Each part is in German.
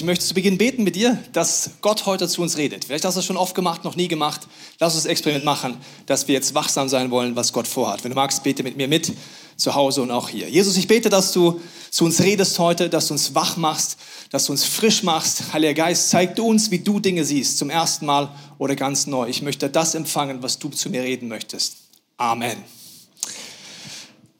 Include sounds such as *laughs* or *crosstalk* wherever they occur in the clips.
Ich möchte zu Beginn beten mit dir, dass Gott heute zu uns redet. Vielleicht hast du es schon oft gemacht, noch nie gemacht. Lass uns das Experiment machen, dass wir jetzt wachsam sein wollen, was Gott vorhat. Wenn du magst, bete mit mir mit, zu Hause und auch hier. Jesus, ich bete, dass du zu uns redest heute, dass du uns wach machst, dass du uns frisch machst. Heiliger Geist, zeig du uns, wie du Dinge siehst, zum ersten Mal oder ganz neu. Ich möchte das empfangen, was du zu mir reden möchtest. Amen.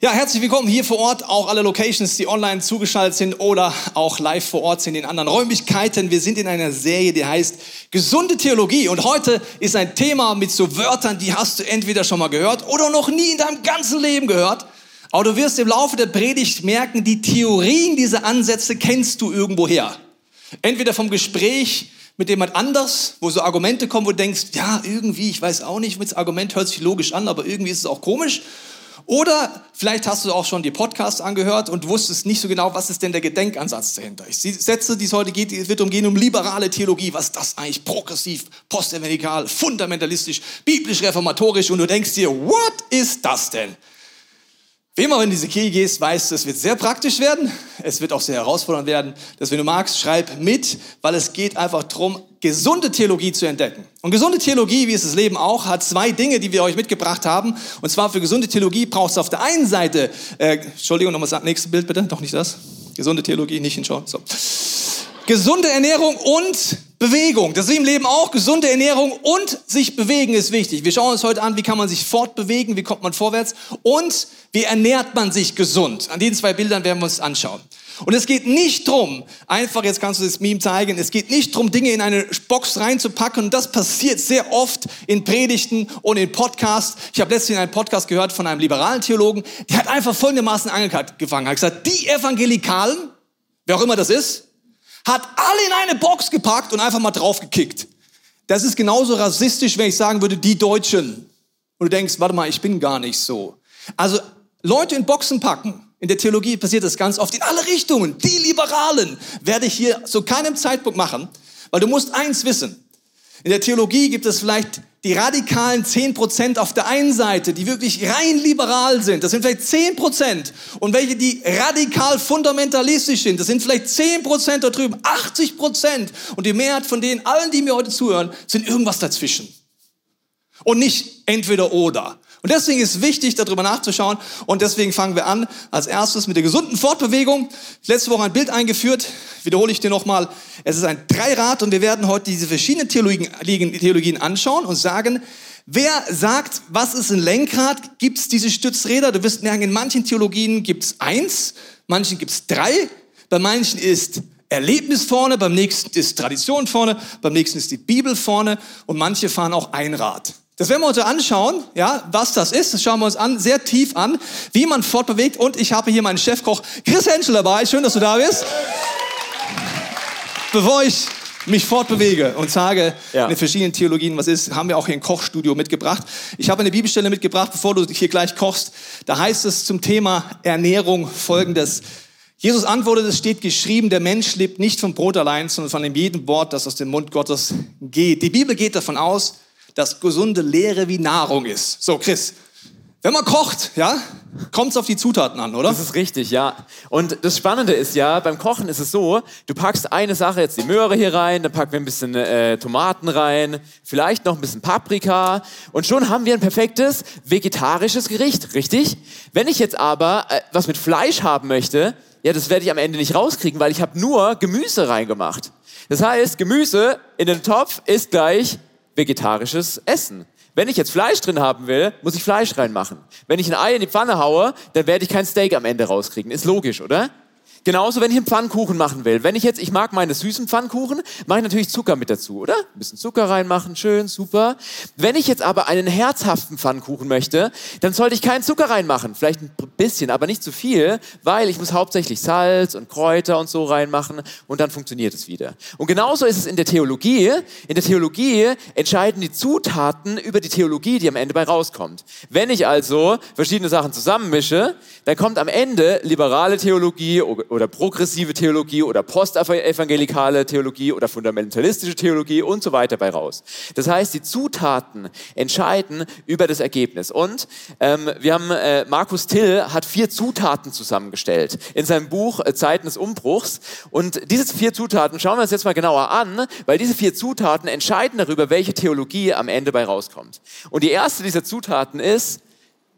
Ja, herzlich willkommen hier vor Ort, auch alle Locations, die online zugeschaltet sind oder auch live vor Ort sind in anderen Räumlichkeiten. Wir sind in einer Serie, die heißt Gesunde Theologie und heute ist ein Thema mit so Wörtern, die hast du entweder schon mal gehört oder noch nie in deinem ganzen Leben gehört. Aber du wirst im Laufe der Predigt merken, die Theorien dieser Ansätze kennst du irgendwoher. Entweder vom Gespräch mit jemand anders, wo so Argumente kommen, wo du denkst, ja, irgendwie, ich weiß auch nicht, das Argument hört sich logisch an, aber irgendwie ist es auch komisch. Oder vielleicht hast du auch schon die Podcasts angehört und wusstest nicht so genau, was ist denn der Gedenkansatz dahinter. Ich setze, die es heute geht, es wird umgehen um liberale Theologie. Was ist das eigentlich? Progressiv, postevangelikal, fundamentalistisch, biblisch-reformatorisch. Und du denkst dir, what ist das denn? Wenn du in diese Kirche gehst, weißt du, es wird sehr praktisch werden. Es wird auch sehr herausfordernd werden. Dass, wenn du magst, schreib mit, weil es geht einfach darum, gesunde Theologie zu entdecken. Und gesunde Theologie, wie es das Leben auch, hat zwei Dinge, die wir euch mitgebracht haben. Und zwar für gesunde Theologie brauchst du auf der einen Seite, äh, Entschuldigung, nochmal das nächste Bild bitte, doch nicht das. Gesunde Theologie, nicht hinschauen. So. Gesunde Ernährung und Bewegung. Das ist im Leben auch. Gesunde Ernährung und sich bewegen ist wichtig. Wir schauen uns heute an, wie kann man sich fortbewegen, wie kommt man vorwärts und wie ernährt man sich gesund. An diesen zwei Bildern werden wir uns anschauen. Und es geht nicht drum, einfach, jetzt kannst du das Meme zeigen, es geht nicht drum, Dinge in eine Box reinzupacken. Und das passiert sehr oft in Predigten und in Podcasts. Ich habe letztens einen Podcast gehört von einem liberalen Theologen, der hat einfach folgendermaßen angefangen, hat gesagt, die Evangelikalen, wer auch immer das ist, hat alle in eine Box gepackt und einfach mal draufgekickt. Das ist genauso rassistisch, wenn ich sagen würde, die Deutschen. Und du denkst, warte mal, ich bin gar nicht so. Also Leute in Boxen packen. In der Theologie passiert das ganz oft in alle Richtungen. Die Liberalen werde ich hier zu keinem Zeitpunkt machen, weil du musst eins wissen. In der Theologie gibt es vielleicht die radikalen 10% auf der einen Seite, die wirklich rein liberal sind, das sind vielleicht 10%. Und welche, die radikal fundamentalistisch sind, das sind vielleicht 10% da drüben, 80%. Und die Mehrheit von denen, allen, die mir heute zuhören, sind irgendwas dazwischen. Und nicht entweder oder. Und deswegen ist wichtig, darüber nachzuschauen. Und deswegen fangen wir an als erstes mit der gesunden Fortbewegung. Letzte Woche ein Bild eingeführt. Wiederhole ich dir nochmal. Es ist ein Dreirad und wir werden heute diese verschiedenen Theologien, Theologien anschauen und sagen, wer sagt, was ist ein Lenkrad? Gibt es diese Stützräder? Du wirst merken, in manchen Theologien gibt es eins, manchen gibt es drei. Bei manchen ist Erlebnis vorne, beim nächsten ist Tradition vorne, beim nächsten ist die Bibel vorne und manche fahren auch ein Rad. Das werden wir uns anschauen, ja, was das ist. Das schauen wir uns an, sehr tief an, wie man fortbewegt. Und ich habe hier meinen Chefkoch Chris Henschel dabei. Schön, dass du da bist. Bevor ich mich fortbewege und sage ja. in den verschiedenen Theologien, was ist, haben wir auch hier ein Kochstudio mitgebracht. Ich habe eine Bibelstelle mitgebracht, bevor du hier gleich kochst. Da heißt es zum Thema Ernährung folgendes. Jesus antwortet, es steht geschrieben, der Mensch lebt nicht vom Brot allein, sondern von dem jeden Wort, das aus dem Mund Gottes geht. Die Bibel geht davon aus, dass gesunde Lehre wie Nahrung ist. So, Chris, wenn man kocht, ja, kommt es auf die Zutaten an, oder? Das ist richtig, ja. Und das Spannende ist ja, beim Kochen ist es so, du packst eine Sache, jetzt die Möhre hier rein, dann packen wir ein bisschen äh, Tomaten rein, vielleicht noch ein bisschen Paprika und schon haben wir ein perfektes vegetarisches Gericht, richtig? Wenn ich jetzt aber äh, was mit Fleisch haben möchte, ja, das werde ich am Ende nicht rauskriegen, weil ich habe nur Gemüse reingemacht. Das heißt, Gemüse in den Topf ist gleich vegetarisches Essen. Wenn ich jetzt Fleisch drin haben will, muss ich Fleisch reinmachen. Wenn ich ein Ei in die Pfanne haue, dann werde ich kein Steak am Ende rauskriegen. Ist logisch, oder? Genauso, wenn ich einen Pfannkuchen machen will. Wenn ich jetzt, ich mag meine süßen Pfannkuchen, mache ich natürlich Zucker mit dazu, oder? Ein bisschen Zucker reinmachen, schön, super. Wenn ich jetzt aber einen herzhaften Pfannkuchen möchte, dann sollte ich keinen Zucker reinmachen. Vielleicht ein bisschen, aber nicht zu viel, weil ich muss hauptsächlich Salz und Kräuter und so reinmachen und dann funktioniert es wieder. Und genauso ist es in der Theologie. In der Theologie entscheiden die Zutaten über die Theologie, die am Ende bei rauskommt. Wenn ich also verschiedene Sachen zusammenmische, dann kommt am Ende liberale Theologie oder progressive Theologie oder postevangelikale Theologie oder fundamentalistische Theologie und so weiter bei raus. Das heißt, die Zutaten entscheiden über das Ergebnis. Und ähm, wir haben, äh, Markus Till hat vier Zutaten zusammengestellt in seinem Buch äh, Zeiten des Umbruchs. Und diese vier Zutaten schauen wir uns jetzt mal genauer an, weil diese vier Zutaten entscheiden darüber, welche Theologie am Ende bei rauskommt. Und die erste dieser Zutaten ist,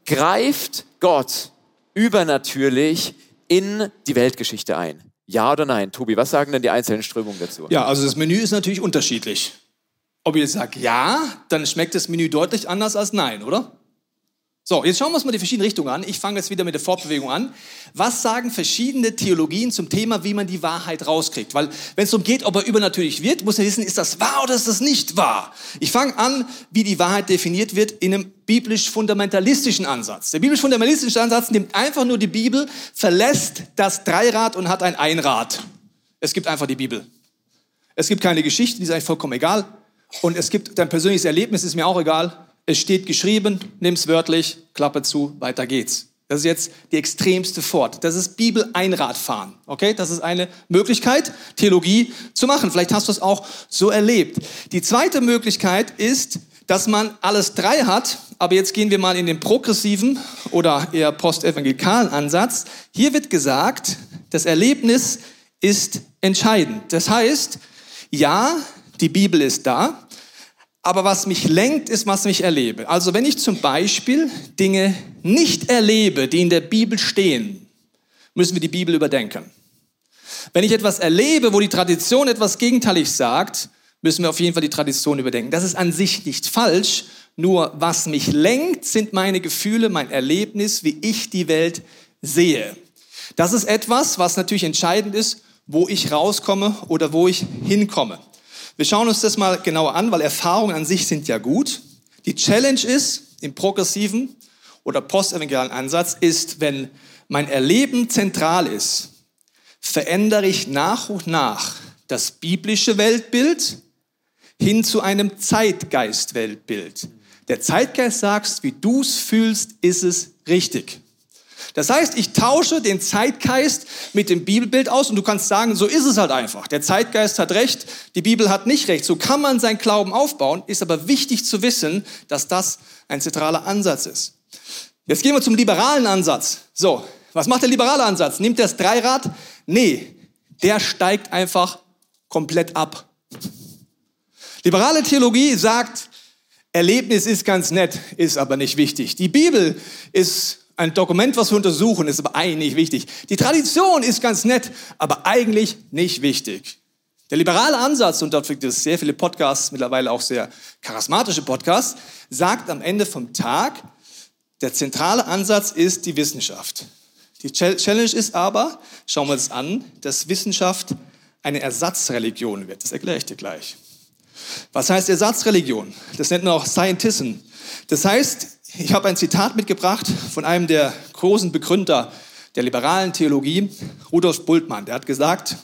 greift Gott übernatürlich in die Weltgeschichte ein? Ja oder nein? Tobi, was sagen denn die einzelnen Strömungen dazu? Ja, also das Menü ist natürlich unterschiedlich. Ob ihr jetzt sagt ja, dann schmeckt das Menü deutlich anders als nein, oder? So, jetzt schauen wir uns mal die verschiedenen Richtungen an. Ich fange jetzt wieder mit der Fortbewegung an. Was sagen verschiedene Theologien zum Thema, wie man die Wahrheit rauskriegt? Weil wenn es darum geht, ob er übernatürlich wird, muss man wissen, ist das wahr oder ist das nicht wahr? Ich fange an, wie die Wahrheit definiert wird in einem biblisch-fundamentalistischen Ansatz. Der biblisch-fundamentalistische Ansatz nimmt einfach nur die Bibel, verlässt das Dreirad und hat ein Einrad. Es gibt einfach die Bibel. Es gibt keine Geschichte, die ist eigentlich vollkommen egal. Und es gibt dein persönliches Erlebnis, ist mir auch egal es steht geschrieben, nimm's wörtlich, Klappe zu, weiter geht's. Das ist jetzt die extremste Fort. Das ist Bibel-Einradfahren. Okay? Das ist eine Möglichkeit, Theologie zu machen. Vielleicht hast du es auch so erlebt. Die zweite Möglichkeit ist, dass man alles drei hat, aber jetzt gehen wir mal in den progressiven oder eher postevangelikalen Ansatz. Hier wird gesagt, das Erlebnis ist entscheidend. Das heißt, ja, die Bibel ist da, aber was mich lenkt, ist, was ich erlebe. Also wenn ich zum Beispiel Dinge nicht erlebe, die in der Bibel stehen, müssen wir die Bibel überdenken. Wenn ich etwas erlebe, wo die Tradition etwas gegenteilig sagt, müssen wir auf jeden Fall die Tradition überdenken. Das ist an sich nicht falsch, nur was mich lenkt, sind meine Gefühle, mein Erlebnis, wie ich die Welt sehe. Das ist etwas, was natürlich entscheidend ist, wo ich rauskomme oder wo ich hinkomme. Wir schauen uns das mal genauer an, weil Erfahrungen an sich sind ja gut. Die Challenge ist, im progressiven oder postevangelikalen Ansatz, ist, wenn mein Erleben zentral ist, verändere ich nach und nach das biblische Weltbild hin zu einem Zeitgeist-Weltbild. Der Zeitgeist sagt, wie du es fühlst, ist es richtig. Das heißt, ich tausche den Zeitgeist mit dem Bibelbild aus und du kannst sagen, so ist es halt einfach. Der Zeitgeist hat recht, die Bibel hat nicht recht. So kann man sein Glauben aufbauen, ist aber wichtig zu wissen, dass das ein zentraler Ansatz ist. Jetzt gehen wir zum liberalen Ansatz. So, was macht der liberale Ansatz? Nimmt er das Dreirad? Nee, der steigt einfach komplett ab. Liberale Theologie sagt, Erlebnis ist ganz nett, ist aber nicht wichtig. Die Bibel ist ein Dokument, was wir untersuchen, ist aber eigentlich wichtig. Die Tradition ist ganz nett, aber eigentlich nicht wichtig. Der liberale Ansatz, und dort gibt es sehr viele Podcasts, mittlerweile auch sehr charismatische Podcasts, sagt am Ende vom Tag, der zentrale Ansatz ist die Wissenschaft. Die Challenge ist aber, schauen wir uns an, dass Wissenschaft eine Ersatzreligion wird. Das erkläre ich dir gleich. Was heißt Ersatzreligion? Das nennt man auch Scientism. Das heißt, ich habe ein Zitat mitgebracht von einem der großen Begründer der liberalen Theologie, Rudolf Bultmann. Der hat gesagt,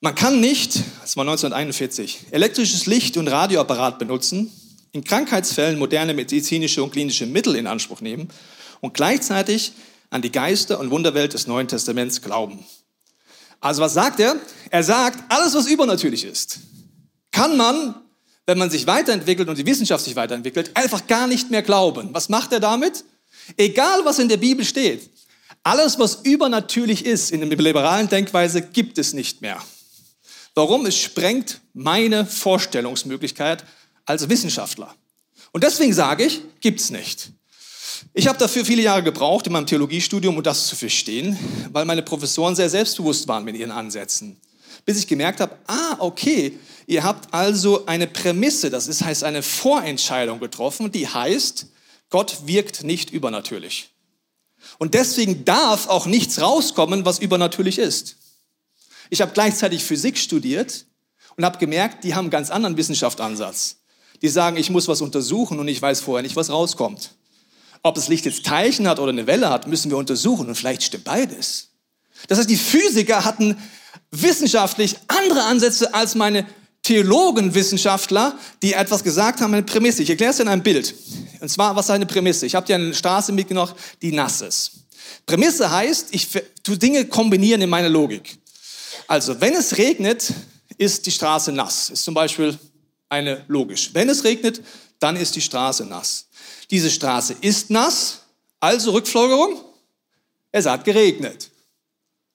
man kann nicht, das war 1941, elektrisches Licht und Radioapparat benutzen, in Krankheitsfällen moderne medizinische und klinische Mittel in Anspruch nehmen und gleichzeitig an die Geister- und Wunderwelt des Neuen Testaments glauben. Also was sagt er? Er sagt, alles, was übernatürlich ist, kann man wenn man sich weiterentwickelt und die Wissenschaft sich weiterentwickelt, einfach gar nicht mehr glauben. Was macht er damit? Egal, was in der Bibel steht, alles, was übernatürlich ist in der liberalen Denkweise, gibt es nicht mehr. Warum? Es sprengt meine Vorstellungsmöglichkeit als Wissenschaftler. Und deswegen sage ich, gibt's nicht. Ich habe dafür viele Jahre gebraucht in meinem Theologiestudium, um das zu verstehen, weil meine Professoren sehr selbstbewusst waren mit ihren Ansätzen. Bis ich gemerkt habe, ah, okay, Ihr habt also eine Prämisse, das ist, heißt eine Vorentscheidung getroffen, die heißt, Gott wirkt nicht übernatürlich. Und deswegen darf auch nichts rauskommen, was übernatürlich ist. Ich habe gleichzeitig Physik studiert und habe gemerkt, die haben einen ganz anderen Wissenschaftsansatz. Die sagen, ich muss was untersuchen und ich weiß vorher nicht, was rauskommt. Ob das Licht jetzt Teilchen hat oder eine Welle hat, müssen wir untersuchen und vielleicht stimmt beides. Das heißt, die Physiker hatten wissenschaftlich andere Ansätze als meine Theologen, Wissenschaftler, die etwas gesagt haben, eine Prämisse. Ich erkläre es in einem Bild. Und zwar, was ist eine Prämisse? Ich habe dir eine Straße mitgenommen, die nass ist. Prämisse heißt, ich tu Dinge kombinieren in meiner Logik. Also, wenn es regnet, ist die Straße nass. Ist zum Beispiel eine logisch. Wenn es regnet, dann ist die Straße nass. Diese Straße ist nass, also Rückfolgerung, es hat geregnet.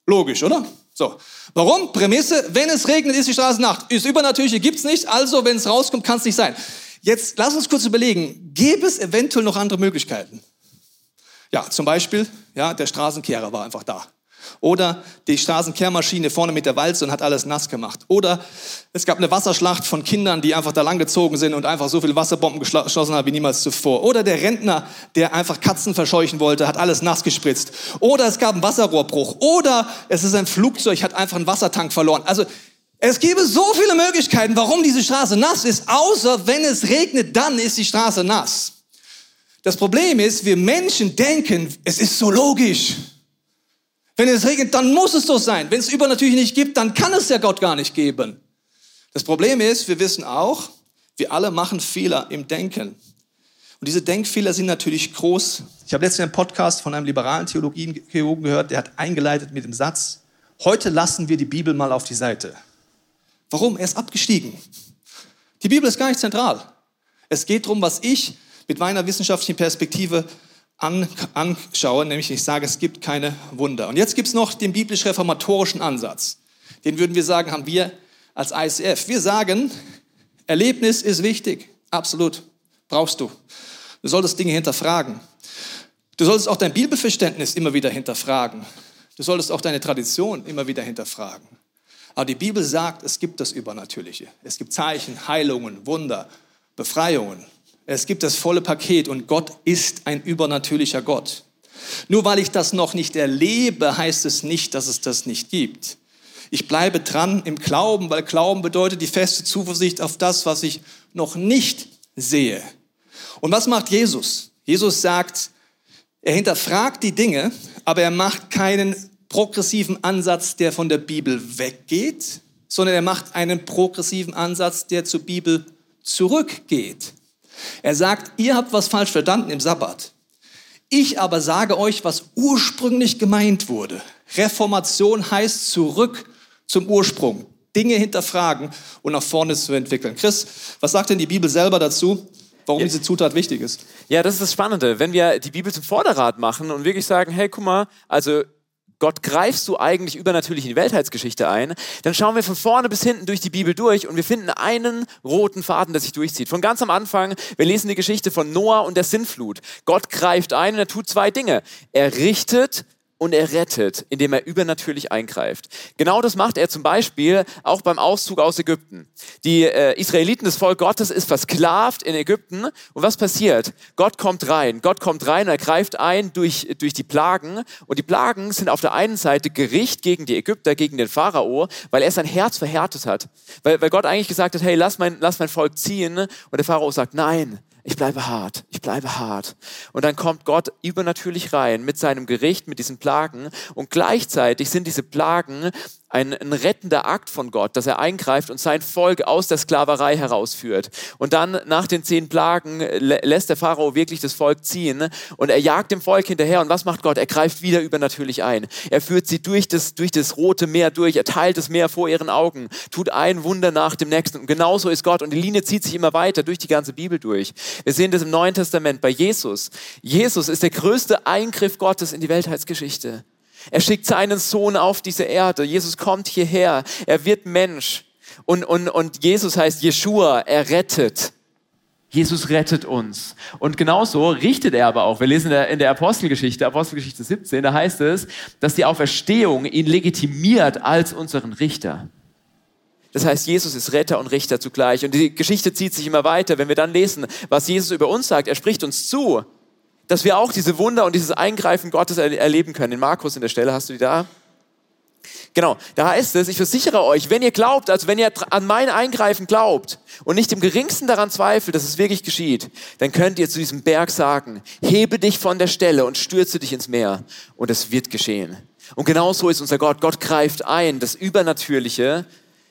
Logisch, oder? So. Warum? Prämisse, wenn es regnet, ist die Straße nass. Ist übernatürliche gibt's nicht, also wenn es rauskommt, kann es nicht sein. Jetzt lass uns kurz überlegen, gäbe es eventuell noch andere Möglichkeiten? Ja, zum Beispiel, ja, der Straßenkehrer war einfach da. Oder die Straßenkehrmaschine vorne mit der Walze und hat alles nass gemacht. Oder es gab eine Wasserschlacht von Kindern, die einfach da lang gezogen sind und einfach so viele Wasserbomben geschossen haben wie niemals zuvor. Oder der Rentner, der einfach Katzen verscheuchen wollte, hat alles nass gespritzt. Oder es gab einen Wasserrohrbruch. Oder es ist ein Flugzeug, hat einfach einen Wassertank verloren. Also es gäbe so viele Möglichkeiten, warum diese Straße nass ist, außer wenn es regnet, dann ist die Straße nass. Das Problem ist, wir Menschen denken, es ist so logisch. Wenn es regnet, dann muss es so sein. Wenn es übernatürlich nicht gibt, dann kann es ja Gott gar nicht geben. Das Problem ist, wir wissen auch, wir alle machen Fehler im Denken. Und diese Denkfehler sind natürlich groß. Ich habe letztens einen Podcast von einem liberalen Theologienchirurgen gehört, der hat eingeleitet mit dem Satz, heute lassen wir die Bibel mal auf die Seite. Warum? Er ist abgestiegen. Die Bibel ist gar nicht zentral. Es geht darum, was ich mit meiner wissenschaftlichen Perspektive anschaue, nämlich ich sage, es gibt keine Wunder. Und jetzt gibt es noch den biblisch-reformatorischen Ansatz. Den würden wir sagen, haben wir als ICF. Wir sagen, Erlebnis ist wichtig, absolut, brauchst du. Du solltest Dinge hinterfragen. Du solltest auch dein Bibelverständnis immer wieder hinterfragen. Du solltest auch deine Tradition immer wieder hinterfragen. Aber die Bibel sagt, es gibt das Übernatürliche. Es gibt Zeichen, Heilungen, Wunder, Befreiungen. Es gibt das volle Paket und Gott ist ein übernatürlicher Gott. Nur weil ich das noch nicht erlebe, heißt es nicht, dass es das nicht gibt. Ich bleibe dran im Glauben, weil Glauben bedeutet die feste Zuversicht auf das, was ich noch nicht sehe. Und was macht Jesus? Jesus sagt, er hinterfragt die Dinge, aber er macht keinen progressiven Ansatz, der von der Bibel weggeht, sondern er macht einen progressiven Ansatz, der zur Bibel zurückgeht. Er sagt, ihr habt was falsch verstanden im Sabbat. Ich aber sage euch, was ursprünglich gemeint wurde. Reformation heißt zurück zum Ursprung. Dinge hinterfragen und nach vorne zu entwickeln. Chris, was sagt denn die Bibel selber dazu? warum ja. diese Zutat wichtig ist. Ja, das ist das Spannende. Wenn wir die Bibel zum Vorderrad machen und wirklich sagen, hey, guck mal, also Gott greifst du eigentlich übernatürlich in die Weltheitsgeschichte ein, dann schauen wir von vorne bis hinten durch die Bibel durch und wir finden einen roten Faden, der sich durchzieht. Von ganz am Anfang, wir lesen die Geschichte von Noah und der Sintflut. Gott greift ein und er tut zwei Dinge. Er richtet und er rettet, indem er übernatürlich eingreift. Genau das macht er zum Beispiel auch beim Auszug aus Ägypten. Die äh, Israeliten, das Volk Gottes, ist versklavt in Ägypten. Und was passiert? Gott kommt rein. Gott kommt rein er greift ein durch, durch die Plagen. Und die Plagen sind auf der einen Seite Gericht gegen die Ägypter, gegen den Pharao, weil er sein Herz verhärtet hat. Weil, weil Gott eigentlich gesagt hat, hey, lass mein, lass mein Volk ziehen. Und der Pharao sagt, nein, ich bleibe hart, ich bleibe hart. Und dann kommt Gott übernatürlich rein mit seinem Gericht, mit diesen Plagen. Und gleichzeitig sind diese Plagen ein, ein, rettender Akt von Gott, dass er eingreift und sein Volk aus der Sklaverei herausführt. Und dann nach den zehn Plagen lässt der Pharao wirklich das Volk ziehen und er jagt dem Volk hinterher. Und was macht Gott? Er greift wieder übernatürlich ein. Er führt sie durch das, durch das rote Meer durch, er teilt das Meer vor ihren Augen, tut ein Wunder nach dem nächsten. Und genauso ist Gott. Und die Linie zieht sich immer weiter durch die ganze Bibel durch. Wir sehen das im Neuen Testament bei Jesus. Jesus ist der größte Eingriff Gottes in die Weltheitsgeschichte. Er schickt seinen Sohn auf diese Erde. Jesus kommt hierher. Er wird Mensch. Und, und, und Jesus heißt Jeshua. Er rettet. Jesus rettet uns. Und genauso richtet er aber auch. Wir lesen in der, in der Apostelgeschichte, Apostelgeschichte 17, da heißt es, dass die Auferstehung ihn legitimiert als unseren Richter. Das heißt, Jesus ist Retter und Richter zugleich. Und die Geschichte zieht sich immer weiter. Wenn wir dann lesen, was Jesus über uns sagt, er spricht uns zu dass wir auch diese Wunder und dieses Eingreifen Gottes erleben können. In Markus in der Stelle hast du die da? Genau, da heißt es, ich versichere euch, wenn ihr glaubt, also wenn ihr an mein Eingreifen glaubt und nicht im geringsten daran zweifelt, dass es wirklich geschieht, dann könnt ihr zu diesem Berg sagen, hebe dich von der Stelle und stürze dich ins Meer und es wird geschehen. Und genau so ist unser Gott. Gott greift ein, das Übernatürliche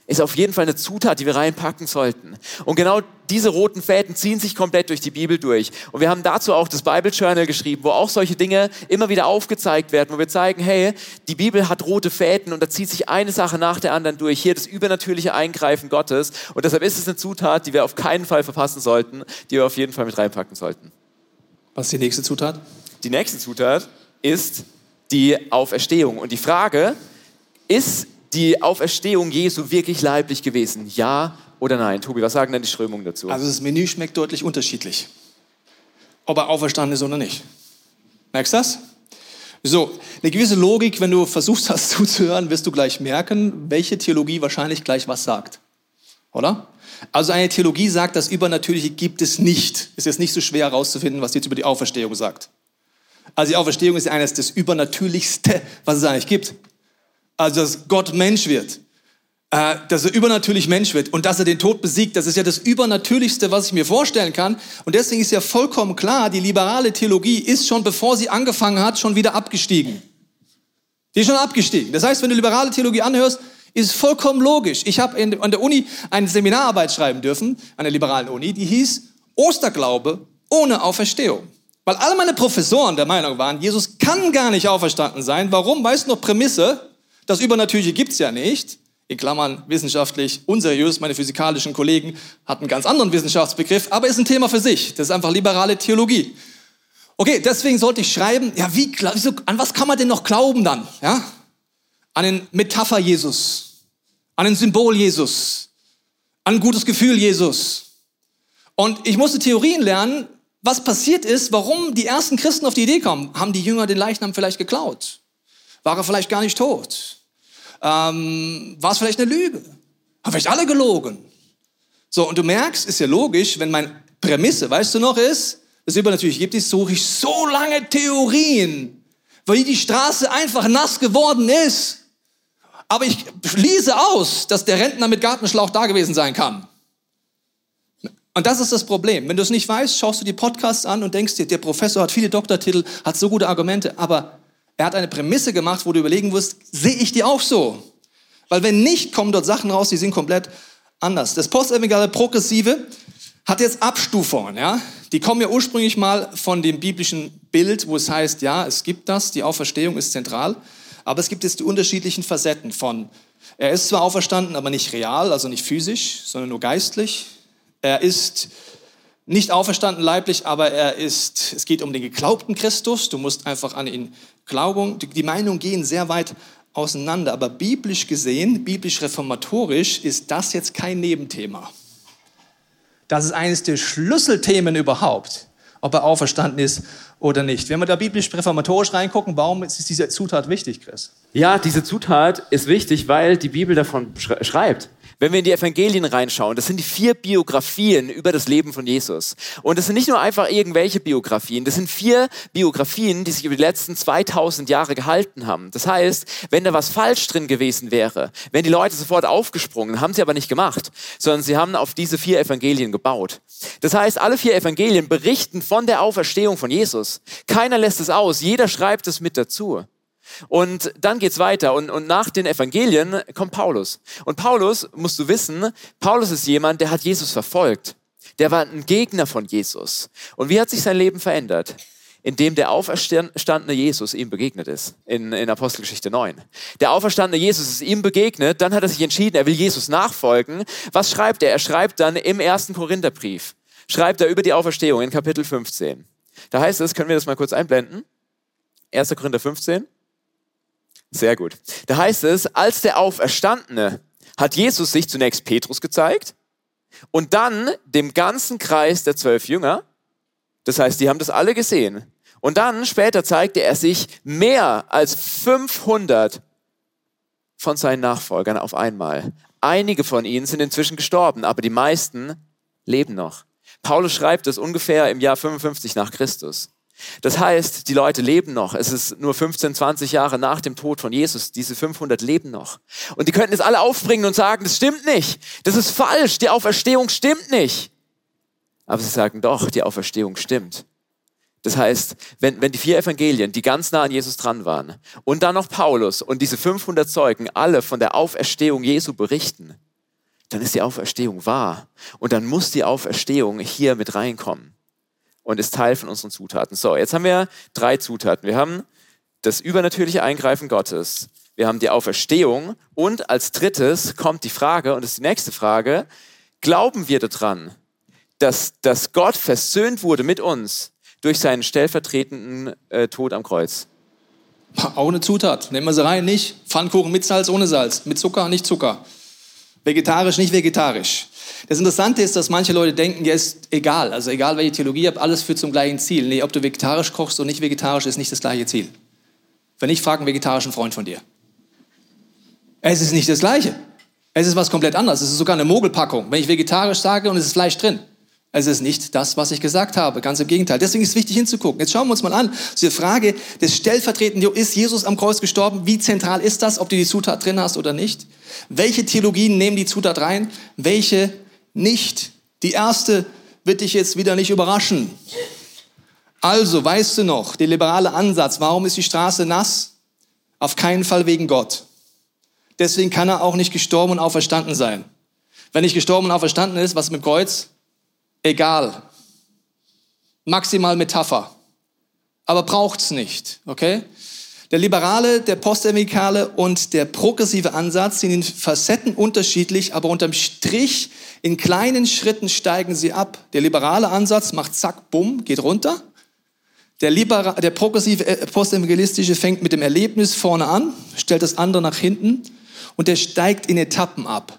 ist auf jeden Fall eine Zutat, die wir reinpacken sollten. Und genau diese roten Fäden ziehen sich komplett durch die Bibel durch. Und wir haben dazu auch das Bible Journal geschrieben, wo auch solche Dinge immer wieder aufgezeigt werden, wo wir zeigen, hey, die Bibel hat rote Fäden und da zieht sich eine Sache nach der anderen durch. Hier das übernatürliche Eingreifen Gottes. Und deshalb ist es eine Zutat, die wir auf keinen Fall verpassen sollten, die wir auf jeden Fall mit reinpacken sollten. Was ist die nächste Zutat? Die nächste Zutat ist die Auferstehung. Und die Frage, ist die Auferstehung Jesu wirklich leiblich gewesen? Ja oder nein? Tobi, was sagen denn die Strömungen dazu? Also das Menü schmeckt deutlich unterschiedlich. Ob er auferstanden ist oder nicht. Merkst du das? So, eine gewisse Logik, wenn du versuchst, *laughs* das zuzuhören, wirst du gleich merken, welche Theologie wahrscheinlich gleich was sagt. Oder? Also eine Theologie sagt, das Übernatürliche gibt es nicht. Ist nicht so schwer herauszufinden, was jetzt über die Auferstehung sagt. Also die Auferstehung ist eines des Übernatürlichste, was es eigentlich gibt. Also, dass Gott Mensch wird. Äh, dass er übernatürlich Mensch wird und dass er den Tod besiegt. Das ist ja das Übernatürlichste, was ich mir vorstellen kann. Und deswegen ist ja vollkommen klar, die liberale Theologie ist schon, bevor sie angefangen hat, schon wieder abgestiegen. Die ist schon abgestiegen. Das heißt, wenn du liberale Theologie anhörst, ist vollkommen logisch. Ich habe an der Uni eine Seminararbeit schreiben dürfen, an der liberalen Uni, die hieß Osterglaube ohne Auferstehung. Weil alle meine Professoren der Meinung waren, Jesus kann gar nicht auferstanden sein. Warum? Weißt du noch Prämisse? Das Übernatürliche gibt's ja nicht. In Klammern wissenschaftlich unseriös. Meine physikalischen Kollegen hatten einen ganz anderen Wissenschaftsbegriff, aber ist ein Thema für sich. Das ist einfach liberale Theologie. Okay, deswegen sollte ich schreiben, ja, wie, wieso, an was kann man denn noch glauben dann? Ja? An den Metapher Jesus, an den Symbol Jesus, an ein gutes Gefühl Jesus. Und ich musste Theorien lernen, was passiert ist, warum die ersten Christen auf die Idee kommen. Haben die Jünger den Leichnam vielleicht geklaut? War er vielleicht gar nicht tot? Ähm, war es vielleicht eine Lüge? Haben vielleicht alle gelogen? So, und du merkst, ist ja logisch, wenn meine Prämisse, weißt du noch, ist, das übernatürlich gibt es, suche ich so lange Theorien, weil die Straße einfach nass geworden ist. Aber ich schließe aus, dass der Rentner mit Gartenschlauch da gewesen sein kann. Und das ist das Problem. Wenn du es nicht weißt, schaust du die Podcasts an und denkst dir, der Professor hat viele Doktortitel, hat so gute Argumente, aber er hat eine Prämisse gemacht, wo du überlegen wirst, sehe ich die auch so? Weil wenn nicht, kommen dort Sachen raus, die sind komplett anders. Das postevangelische Progressive hat jetzt Abstufungen, ja. Die kommen ja ursprünglich mal von dem biblischen Bild, wo es heißt, ja, es gibt das, die Auferstehung ist zentral, aber es gibt jetzt die unterschiedlichen Facetten von, er ist zwar auferstanden, aber nicht real, also nicht physisch, sondern nur geistlich. Er ist nicht auferstanden leiblich, aber er ist, es geht um den geglaubten Christus. Du musst einfach an ihn glauben. Die Meinungen gehen sehr weit auseinander, aber biblisch gesehen, biblisch reformatorisch, ist das jetzt kein Nebenthema. Das ist eines der Schlüsselthemen überhaupt, ob er auferstanden ist oder nicht. Wenn wir da biblisch reformatorisch reingucken, warum ist diese Zutat wichtig, Chris? Ja, diese Zutat ist wichtig, weil die Bibel davon schreibt. Wenn wir in die Evangelien reinschauen, das sind die vier Biografien über das Leben von Jesus. Und das sind nicht nur einfach irgendwelche Biografien, das sind vier Biografien, die sich über die letzten 2000 Jahre gehalten haben. Das heißt, wenn da was falsch drin gewesen wäre, wären die Leute sofort aufgesprungen, haben sie aber nicht gemacht, sondern sie haben auf diese vier Evangelien gebaut. Das heißt, alle vier Evangelien berichten von der Auferstehung von Jesus. Keiner lässt es aus, jeder schreibt es mit dazu. Und dann geht's weiter und, und nach den Evangelien kommt Paulus. Und Paulus, musst du wissen, Paulus ist jemand, der hat Jesus verfolgt. Der war ein Gegner von Jesus. Und wie hat sich sein Leben verändert? Indem der auferstandene Jesus ihm begegnet ist, in, in Apostelgeschichte 9. Der auferstandene Jesus ist ihm begegnet, dann hat er sich entschieden, er will Jesus nachfolgen. Was schreibt er? Er schreibt dann im ersten Korintherbrief, schreibt er über die Auferstehung in Kapitel 15. Da heißt es, können wir das mal kurz einblenden? 1. Korinther 15. Sehr gut. Da heißt es, als der Auferstandene hat Jesus sich zunächst Petrus gezeigt und dann dem ganzen Kreis der zwölf Jünger. Das heißt, die haben das alle gesehen. Und dann später zeigte er sich mehr als 500 von seinen Nachfolgern auf einmal. Einige von ihnen sind inzwischen gestorben, aber die meisten leben noch. Paulus schreibt es ungefähr im Jahr 55 nach Christus. Das heißt, die Leute leben noch. Es ist nur 15, 20 Jahre nach dem Tod von Jesus. Diese 500 leben noch. Und die könnten jetzt alle aufbringen und sagen, das stimmt nicht. Das ist falsch. Die Auferstehung stimmt nicht. Aber sie sagen doch, die Auferstehung stimmt. Das heißt, wenn, wenn die vier Evangelien, die ganz nah an Jesus dran waren, und dann noch Paulus und diese 500 Zeugen alle von der Auferstehung Jesu berichten, dann ist die Auferstehung wahr. Und dann muss die Auferstehung hier mit reinkommen und ist Teil von unseren Zutaten. So, jetzt haben wir drei Zutaten. Wir haben das übernatürliche Eingreifen Gottes. Wir haben die Auferstehung und als drittes kommt die Frage, und das ist die nächste Frage, glauben wir daran, dass, dass Gott versöhnt wurde mit uns durch seinen stellvertretenden äh, Tod am Kreuz? Auch eine Zutat. Nehmen wir sie rein, nicht. Pfannkuchen mit Salz, ohne Salz. Mit Zucker, nicht Zucker. Vegetarisch, nicht vegetarisch. Das Interessante ist, dass manche Leute denken, ja, ist egal. Also egal, welche Theologie ihr habt, alles führt zum gleichen Ziel. Nee, ob du vegetarisch kochst oder nicht vegetarisch, ist nicht das gleiche Ziel. Wenn ich frage einen vegetarischen Freund von dir. Es ist nicht das Gleiche. Es ist was komplett anderes. Es ist sogar eine Mogelpackung. Wenn ich vegetarisch sage und es ist Fleisch drin, es ist nicht das, was ich gesagt habe. Ganz im Gegenteil. Deswegen ist es wichtig hinzugucken. Jetzt schauen wir uns mal an. Diese Frage des stellvertretenden, ist Jesus am Kreuz gestorben? Wie zentral ist das, ob du die Zutat drin hast oder nicht? Welche Theologien nehmen die Zutat rein? Welche nicht? Die erste wird dich jetzt wieder nicht überraschen. Also, weißt du noch, der liberale Ansatz, warum ist die Straße nass? Auf keinen Fall wegen Gott. Deswegen kann er auch nicht gestorben und auferstanden sein. Wenn nicht gestorben und auferstanden ist, was mit Kreuz? Egal. Maximal Metapher. Aber braucht's nicht, okay? Der liberale, der postevangelikale und der progressive Ansatz sind in Facetten unterschiedlich, aber unterm Strich in kleinen Schritten steigen sie ab. Der liberale Ansatz macht zack, bumm, geht runter. Der, Libera der progressive, äh, postevangelistische fängt mit dem Erlebnis vorne an, stellt das andere nach hinten und der steigt in Etappen ab.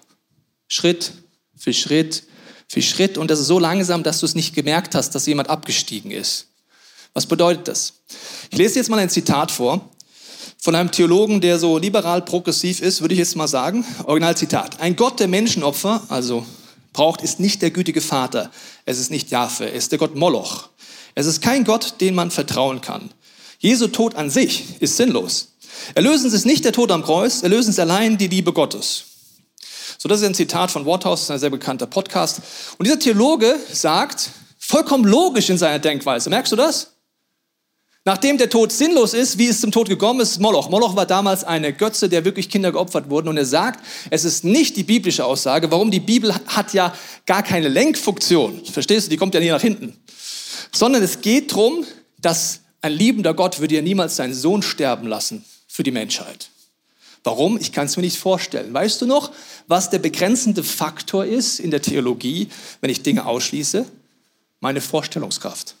Schritt für Schritt für Schritt und das ist so langsam, dass du es nicht gemerkt hast, dass jemand abgestiegen ist. Was bedeutet das? Ich lese jetzt mal ein Zitat vor von einem Theologen, der so liberal progressiv ist, würde ich jetzt mal sagen. Originalzitat. Ein Gott der Menschenopfer, also braucht, ist nicht der gütige Vater. Es ist nicht Jahwe, es ist der Gott Moloch. Es ist kein Gott, den man vertrauen kann. Jesu Tod an sich ist sinnlos. Erlösen Sie es nicht der Tod am Kreuz, erlösen Sie allein die Liebe Gottes. So, das ist ein Zitat von Worthaus, ein sehr bekannter Podcast. Und dieser Theologe sagt, vollkommen logisch in seiner Denkweise, merkst du das? Nachdem der Tod sinnlos ist, wie es zum Tod gekommen ist, Moloch. Moloch war damals eine Götze, der wirklich Kinder geopfert wurden. Und er sagt, es ist nicht die biblische Aussage. Warum? Die Bibel hat ja gar keine Lenkfunktion. Verstehst du? Die kommt ja nie nach hinten. Sondern es geht darum, dass ein liebender Gott würde ja niemals seinen Sohn sterben lassen für die Menschheit. Warum? Ich kann es mir nicht vorstellen. Weißt du noch, was der begrenzende Faktor ist in der Theologie, wenn ich Dinge ausschließe? Meine Vorstellungskraft.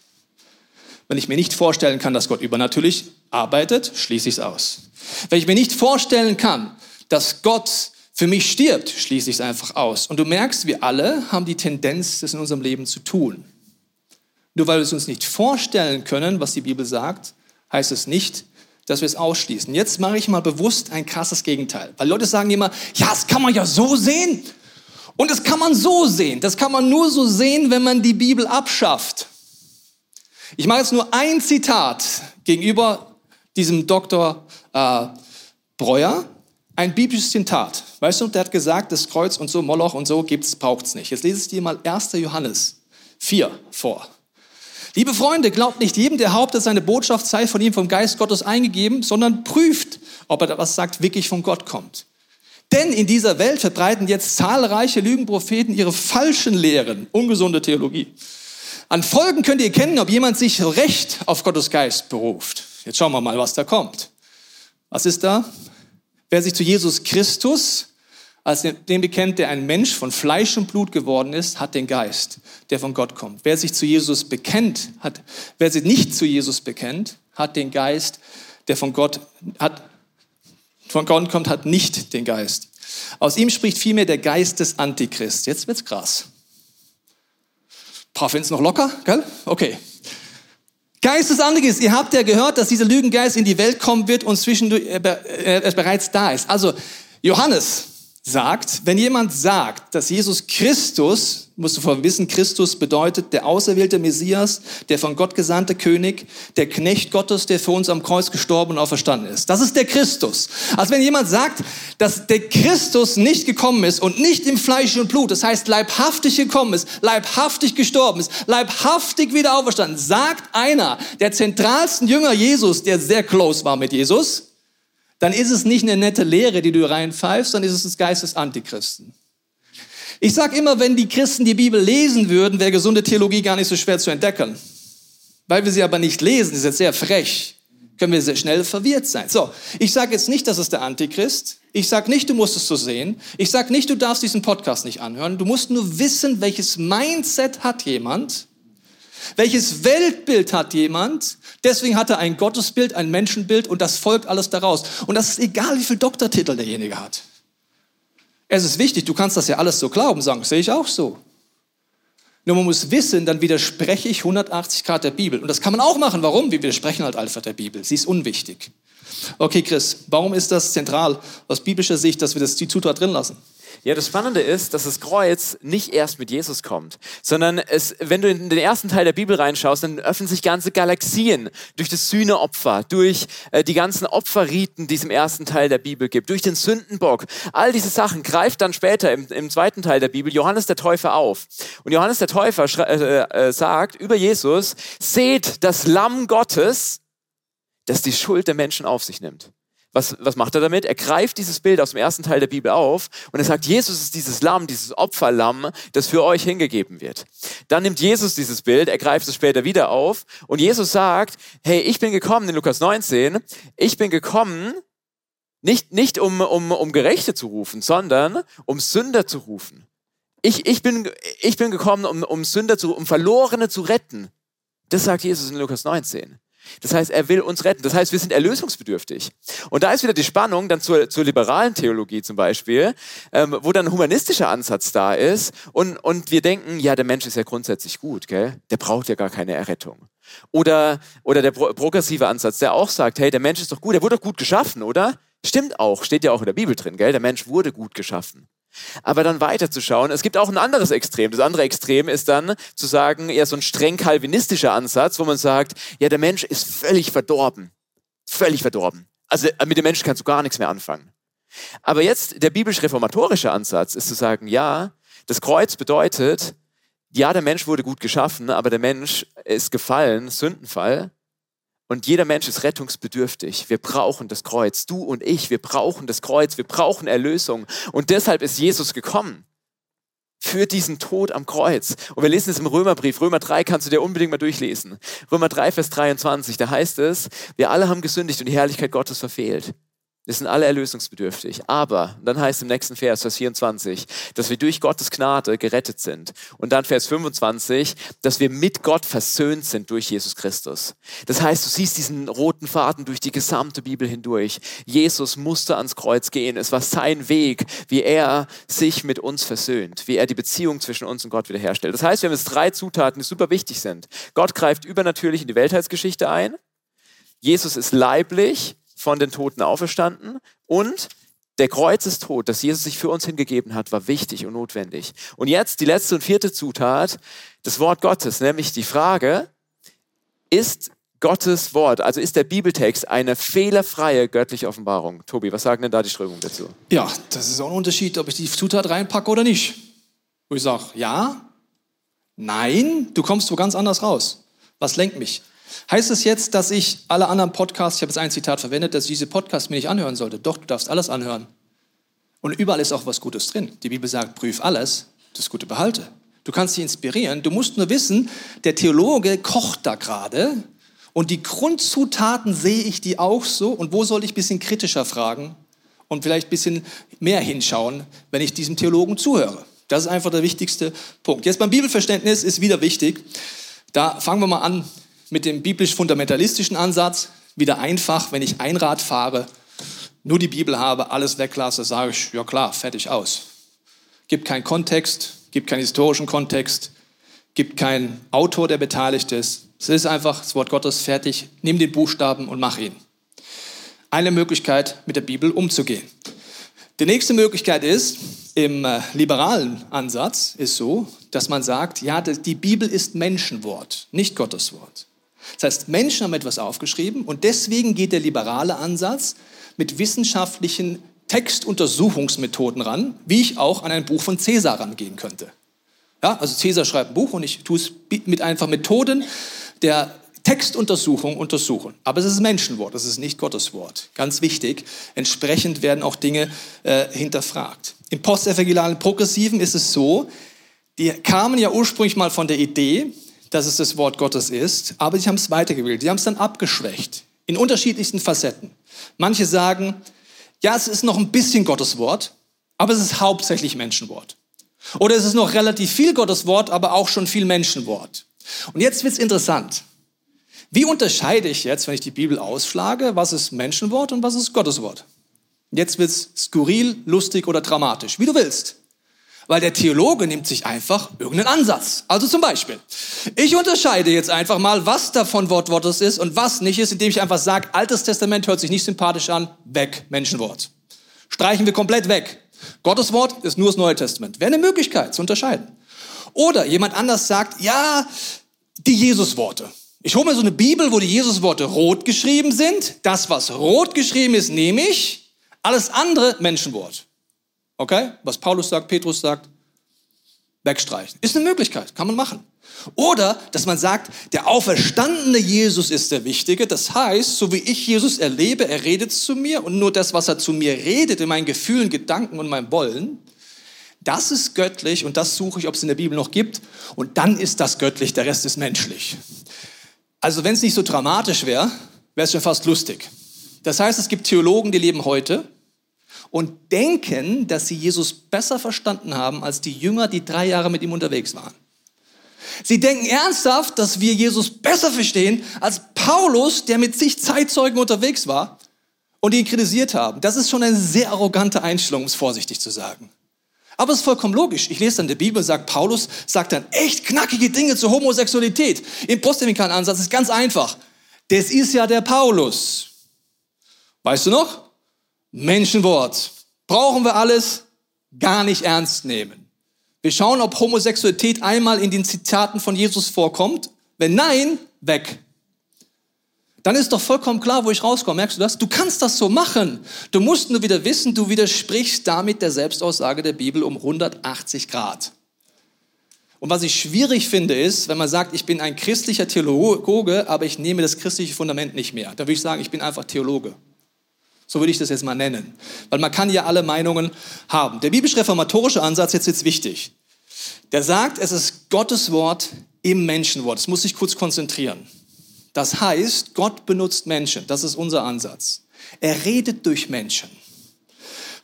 Wenn ich mir nicht vorstellen kann, dass Gott übernatürlich arbeitet, schließe ich es aus. Wenn ich mir nicht vorstellen kann, dass Gott für mich stirbt, schließe ich es einfach aus. Und du merkst, wir alle haben die Tendenz, das in unserem Leben zu tun. Nur weil wir es uns nicht vorstellen können, was die Bibel sagt, heißt es nicht, dass wir es ausschließen. Jetzt mache ich mal bewusst ein krasses Gegenteil. Weil Leute sagen immer, ja, das kann man ja so sehen. Und das kann man so sehen. Das kann man nur so sehen, wenn man die Bibel abschafft. Ich mache jetzt nur ein Zitat gegenüber diesem Dr. Äh, Breuer. Ein biblisches Zitat. Weißt du, der hat gesagt, das Kreuz und so, Moloch und so gibt's, braucht's nicht. Jetzt lese ich dir mal 1. Johannes 4 vor. Liebe Freunde, glaubt nicht jedem, der hauptet, seine Botschaft sei von ihm vom Geist Gottes eingegeben, sondern prüft, ob er was sagt, wirklich von Gott kommt. Denn in dieser Welt verbreiten jetzt zahlreiche Lügenpropheten ihre falschen Lehren, ungesunde Theologie. An Folgen könnt ihr erkennen, ob jemand sich recht auf Gottes Geist beruft. Jetzt schauen wir mal, was da kommt. Was ist da? Wer sich zu Jesus Christus als den bekennt, der ein Mensch von Fleisch und Blut geworden ist, hat den Geist, der von Gott kommt. Wer sich zu Jesus bekennt, hat, wer sich nicht zu Jesus bekennt, hat den Geist, der von Gott hat, von Gott kommt, hat nicht den Geist. Aus ihm spricht vielmehr der Geist des Antichrist. Jetzt wird's krass. Paar es noch locker, gell? Okay. Geist des Antichrist. Ihr habt ja gehört, dass dieser Lügengeist in die Welt kommen wird und zwischendurch äh, äh, bereits da ist. Also Johannes, sagt, wenn jemand sagt, dass Jesus Christus, musst du vorher wissen, Christus bedeutet der auserwählte Messias, der von Gott gesandte König, der Knecht Gottes, der für uns am Kreuz gestorben und auferstanden ist. Das ist der Christus. Also wenn jemand sagt, dass der Christus nicht gekommen ist und nicht im Fleisch und Blut, das heißt leibhaftig gekommen ist, leibhaftig gestorben ist, leibhaftig wieder auferstanden, sagt einer der zentralsten Jünger Jesus, der sehr close war mit Jesus, dann ist es nicht eine nette Lehre, die du reinpfeifst, sondern ist es das Geist des Antichristen. Ich sage immer, wenn die Christen die Bibel lesen würden, wäre gesunde Theologie gar nicht so schwer zu entdecken. Weil wir sie aber nicht lesen, ist jetzt sehr frech, können wir sehr schnell verwirrt sein. So, ich sage jetzt nicht, das ist der Antichrist. Ich sage nicht, du musst es so sehen. Ich sage nicht, du darfst diesen Podcast nicht anhören. Du musst nur wissen, welches Mindset hat jemand, welches Weltbild hat jemand. Deswegen hat er ein Gottesbild, ein Menschenbild und das folgt alles daraus. Und das ist egal, wie viel Doktortitel derjenige hat. Es ist wichtig, du kannst das ja alles so glauben, sagen, sehe ich auch so. Nur man muss wissen, dann widerspreche ich 180 Grad der Bibel. Und das kann man auch machen. Warum? Wir widersprechen halt einfach der Bibel. Sie ist unwichtig. Okay, Chris, warum ist das zentral aus biblischer Sicht, dass wir das die Zutat drin lassen? Ja, das Spannende ist, dass das Kreuz nicht erst mit Jesus kommt, sondern es, wenn du in den ersten Teil der Bibel reinschaust, dann öffnen sich ganze Galaxien durch das Sühneopfer, durch äh, die ganzen Opferriten, die es im ersten Teil der Bibel gibt, durch den Sündenbock. All diese Sachen greift dann später im, im zweiten Teil der Bibel Johannes der Täufer auf. Und Johannes der Täufer äh, äh, sagt über Jesus, seht das Lamm Gottes, das die Schuld der Menschen auf sich nimmt. Was, was macht er damit? Er greift dieses Bild aus dem ersten Teil der Bibel auf und er sagt, Jesus ist dieses Lamm, dieses Opferlamm, das für euch hingegeben wird. Dann nimmt Jesus dieses Bild, er greift es später wieder auf und Jesus sagt, hey, ich bin gekommen in Lukas 19, ich bin gekommen, nicht, nicht um, um, um Gerechte zu rufen, sondern um Sünder zu rufen. Ich, ich, bin, ich bin gekommen, um, um Sünder zu, um Verlorene zu retten. Das sagt Jesus in Lukas 19. Das heißt, er will uns retten. Das heißt, wir sind erlösungsbedürftig. Und da ist wieder die Spannung dann zur, zur liberalen Theologie zum Beispiel, ähm, wo dann ein humanistischer Ansatz da ist und, und wir denken, ja, der Mensch ist ja grundsätzlich gut, gell? der braucht ja gar keine Errettung. Oder, oder der pro progressive Ansatz, der auch sagt, hey, der Mensch ist doch gut, der wurde doch gut geschaffen, oder? Stimmt auch, steht ja auch in der Bibel drin, gell? Der Mensch wurde gut geschaffen. Aber dann weiterzuschauen, es gibt auch ein anderes Extrem. Das andere Extrem ist dann zu sagen, eher so ein streng kalvinistischer Ansatz, wo man sagt, ja, der Mensch ist völlig verdorben. Völlig verdorben. Also äh, mit dem Menschen kannst du gar nichts mehr anfangen. Aber jetzt der biblisch-reformatorische Ansatz ist zu sagen, ja, das Kreuz bedeutet, ja, der Mensch wurde gut geschaffen, aber der Mensch ist gefallen, Sündenfall. Und jeder Mensch ist rettungsbedürftig. Wir brauchen das Kreuz. Du und ich, wir brauchen das Kreuz. Wir brauchen Erlösung. Und deshalb ist Jesus gekommen. Für diesen Tod am Kreuz. Und wir lesen es im Römerbrief. Römer 3 kannst du dir unbedingt mal durchlesen. Römer 3, Vers 23. Da heißt es, wir alle haben gesündigt und die Herrlichkeit Gottes verfehlt. Wir sind alle erlösungsbedürftig. Aber, dann heißt im nächsten Vers, Vers 24, dass wir durch Gottes Gnade gerettet sind. Und dann Vers 25, dass wir mit Gott versöhnt sind durch Jesus Christus. Das heißt, du siehst diesen roten Faden durch die gesamte Bibel hindurch. Jesus musste ans Kreuz gehen. Es war sein Weg, wie er sich mit uns versöhnt, wie er die Beziehung zwischen uns und Gott wiederherstellt. Das heißt, wir haben jetzt drei Zutaten, die super wichtig sind. Gott greift übernatürlich in die Weltheitsgeschichte ein. Jesus ist leiblich von den Toten auferstanden und der Kreuzestod, das Jesus sich für uns hingegeben hat, war wichtig und notwendig. Und jetzt die letzte und vierte Zutat, das Wort Gottes, nämlich die Frage, ist Gottes Wort, also ist der Bibeltext eine fehlerfreie göttliche Offenbarung? Tobi, was sagen denn da die Strömungen dazu? Ja, das ist auch ein Unterschied, ob ich die Zutat reinpacke oder nicht. Wo ich sage, ja, nein, du kommst wo ganz anders raus. Was lenkt mich? Heißt es jetzt, dass ich alle anderen Podcasts, ich habe jetzt ein Zitat verwendet, dass ich diese Podcasts mir nicht anhören sollte? Doch, du darfst alles anhören. Und überall ist auch was Gutes drin. Die Bibel sagt, prüf alles, das Gute behalte. Du kannst dich inspirieren. Du musst nur wissen, der Theologe kocht da gerade und die Grundzutaten sehe ich die auch so. Und wo soll ich ein bisschen kritischer fragen und vielleicht ein bisschen mehr hinschauen, wenn ich diesem Theologen zuhöre? Das ist einfach der wichtigste Punkt. Jetzt beim Bibelverständnis ist wieder wichtig. Da fangen wir mal an mit dem biblisch-fundamentalistischen Ansatz, wieder einfach, wenn ich ein Rad fahre, nur die Bibel habe, alles weglasse, sage ich, ja klar, fertig aus. Gibt keinen Kontext, gibt keinen historischen Kontext, gibt keinen Autor, der beteiligt ist. Es ist einfach das Wort Gottes fertig, nimm den Buchstaben und mach ihn. Eine Möglichkeit, mit der Bibel umzugehen. Die nächste Möglichkeit ist, im äh, liberalen Ansatz ist so, dass man sagt, ja, die Bibel ist Menschenwort, nicht Gottes Wort. Das heißt, Menschen haben etwas aufgeschrieben und deswegen geht der liberale Ansatz mit wissenschaftlichen Textuntersuchungsmethoden ran, wie ich auch an ein Buch von Cäsar rangehen könnte. Ja, also Cäsar schreibt ein Buch und ich tue es mit einfach Methoden der Textuntersuchung untersuchen. Aber es ist Menschenwort, es ist nicht Gottes Wort. Ganz wichtig. Entsprechend werden auch Dinge äh, hinterfragt. im postevangelalen Progressiven ist es so, die kamen ja ursprünglich mal von der Idee, dass es das Wort Gottes ist, aber sie haben es weitergewählt. Sie haben es dann abgeschwächt in unterschiedlichsten Facetten. Manche sagen, ja, es ist noch ein bisschen Gottes Wort, aber es ist hauptsächlich Menschenwort. Oder es ist noch relativ viel Gottes Wort, aber auch schon viel Menschenwort. Und jetzt wird's interessant. Wie unterscheide ich jetzt, wenn ich die Bibel ausschlage, was ist Menschenwort und was ist Gottes Wort? Jetzt wird's skurril, lustig oder dramatisch, wie du willst. Weil der Theologe nimmt sich einfach irgendeinen Ansatz. Also zum Beispiel, ich unterscheide jetzt einfach mal, was davon Wort Gottes ist und was nicht ist, indem ich einfach sage, Altes Testament hört sich nicht sympathisch an, weg, Menschenwort. Streichen wir komplett weg. Gottes Wort ist nur das Neue Testament. Wäre eine Möglichkeit zu unterscheiden. Oder jemand anders sagt, ja, die Jesusworte. Ich hole mir so eine Bibel, wo die Jesusworte rot geschrieben sind. Das, was rot geschrieben ist, nehme ich. Alles andere Menschenwort. Okay? Was Paulus sagt, Petrus sagt, wegstreichen. Ist eine Möglichkeit, kann man machen. Oder, dass man sagt, der auferstandene Jesus ist der Wichtige. Das heißt, so wie ich Jesus erlebe, er redet zu mir und nur das, was er zu mir redet, in meinen Gefühlen, Gedanken und meinem Wollen, das ist göttlich und das suche ich, ob es in der Bibel noch gibt. Und dann ist das göttlich, der Rest ist menschlich. Also wenn es nicht so dramatisch wäre, wäre es schon fast lustig. Das heißt, es gibt Theologen, die leben heute und denken, dass sie Jesus besser verstanden haben als die Jünger, die drei Jahre mit ihm unterwegs waren. Sie denken ernsthaft, dass wir Jesus besser verstehen als Paulus, der mit sich Zeitzeugen unterwegs war und ihn kritisiert haben. Das ist schon eine sehr arrogante Einstellung, um es vorsichtig zu sagen. Aber es ist vollkommen logisch. Ich lese dann die Bibel, sagt Paulus, sagt dann echt knackige Dinge zur Homosexualität. Im postevikalen Ansatz ist ganz einfach. Das ist ja der Paulus. Weißt du noch? Menschenwort. Brauchen wir alles? Gar nicht ernst nehmen. Wir schauen, ob Homosexualität einmal in den Zitaten von Jesus vorkommt. Wenn nein, weg. Dann ist doch vollkommen klar, wo ich rauskomme. Merkst du das? Du kannst das so machen. Du musst nur wieder wissen, du widersprichst damit der Selbstaussage der Bibel um 180 Grad. Und was ich schwierig finde, ist, wenn man sagt, ich bin ein christlicher Theologe, aber ich nehme das christliche Fundament nicht mehr. Dann würde ich sagen, ich bin einfach Theologe. So würde ich das jetzt mal nennen. Weil man kann ja alle Meinungen haben. Der biblisch-reformatorische Ansatz, jetzt ist wichtig. Der sagt, es ist Gottes Wort im Menschenwort. Das muss sich kurz konzentrieren. Das heißt, Gott benutzt Menschen. Das ist unser Ansatz. Er redet durch Menschen.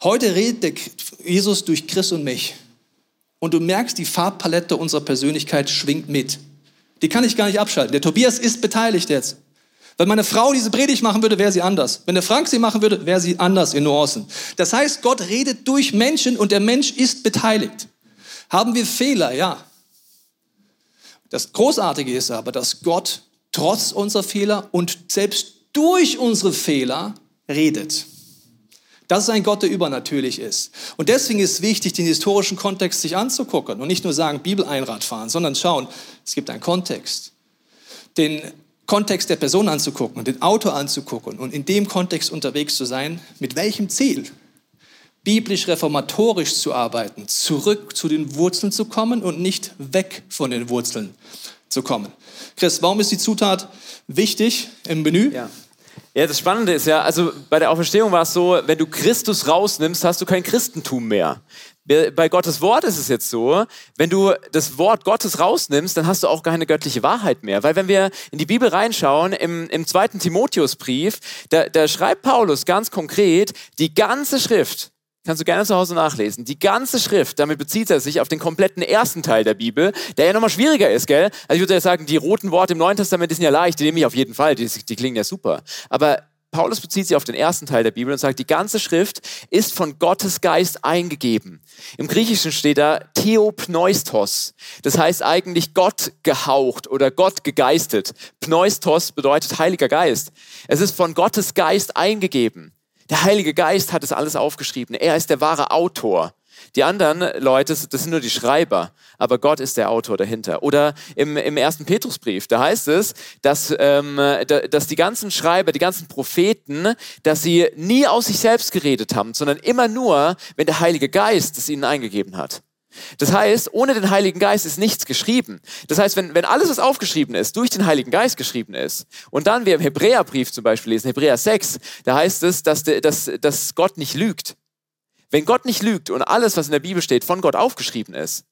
Heute redet Jesus durch Chris und mich. Und du merkst, die Farbpalette unserer Persönlichkeit schwingt mit. Die kann ich gar nicht abschalten. Der Tobias ist beteiligt jetzt. Wenn meine Frau diese Predigt machen würde, wäre sie anders. Wenn der Frank sie machen würde, wäre sie anders in Nuancen. Das heißt, Gott redet durch Menschen und der Mensch ist beteiligt. Haben wir Fehler? Ja. Das Großartige ist aber, dass Gott trotz unserer Fehler und selbst durch unsere Fehler redet. Das ist ein Gott, der übernatürlich ist. Und deswegen ist es wichtig, den historischen Kontext sich anzugucken und nicht nur sagen, Bibel Einrad fahren, sondern schauen, es gibt einen Kontext. Den Kontext der Person anzugucken und den Autor anzugucken und in dem Kontext unterwegs zu sein, mit welchem Ziel? Biblisch reformatorisch zu arbeiten, zurück zu den Wurzeln zu kommen und nicht weg von den Wurzeln zu kommen. Chris, warum ist die Zutat wichtig im Menü? Ja. Ja, das Spannende ist ja, also bei der Auferstehung war es so, wenn du Christus rausnimmst, hast du kein Christentum mehr. Bei Gottes Wort ist es jetzt so, wenn du das Wort Gottes rausnimmst, dann hast du auch keine göttliche Wahrheit mehr. Weil wenn wir in die Bibel reinschauen, im, im zweiten Timotheusbrief, da, da schreibt Paulus ganz konkret, die ganze Schrift, kannst du gerne zu Hause nachlesen, die ganze Schrift, damit bezieht er sich auf den kompletten ersten Teil der Bibel, der ja nochmal schwieriger ist, gell? Also ich würde ja sagen, die roten Worte im Neuen Testament die sind ja leicht, die nehme ich auf jeden Fall, die, die klingen ja super. Aber Paulus bezieht sich auf den ersten Teil der Bibel und sagt, die ganze Schrift ist von Gottes Geist eingegeben. Im Griechischen steht da Theopneustos. Das heißt eigentlich Gott gehaucht oder Gott gegeistet. Pneustos bedeutet Heiliger Geist. Es ist von Gottes Geist eingegeben. Der Heilige Geist hat es alles aufgeschrieben. Er ist der wahre Autor. Die anderen Leute, das sind nur die Schreiber, aber Gott ist der Autor dahinter. Oder im, im ersten Petrusbrief, da heißt es, dass, ähm, dass die ganzen Schreiber, die ganzen Propheten, dass sie nie aus sich selbst geredet haben, sondern immer nur, wenn der Heilige Geist es ihnen eingegeben hat. Das heißt, ohne den Heiligen Geist ist nichts geschrieben. Das heißt, wenn, wenn alles, was aufgeschrieben ist, durch den Heiligen Geist geschrieben ist, und dann wir im Hebräerbrief zum Beispiel lesen, Hebräer 6, da heißt es, dass, dass, dass Gott nicht lügt. Wenn Gott nicht lügt und alles, was in der Bibel steht, von Gott aufgeschrieben ist,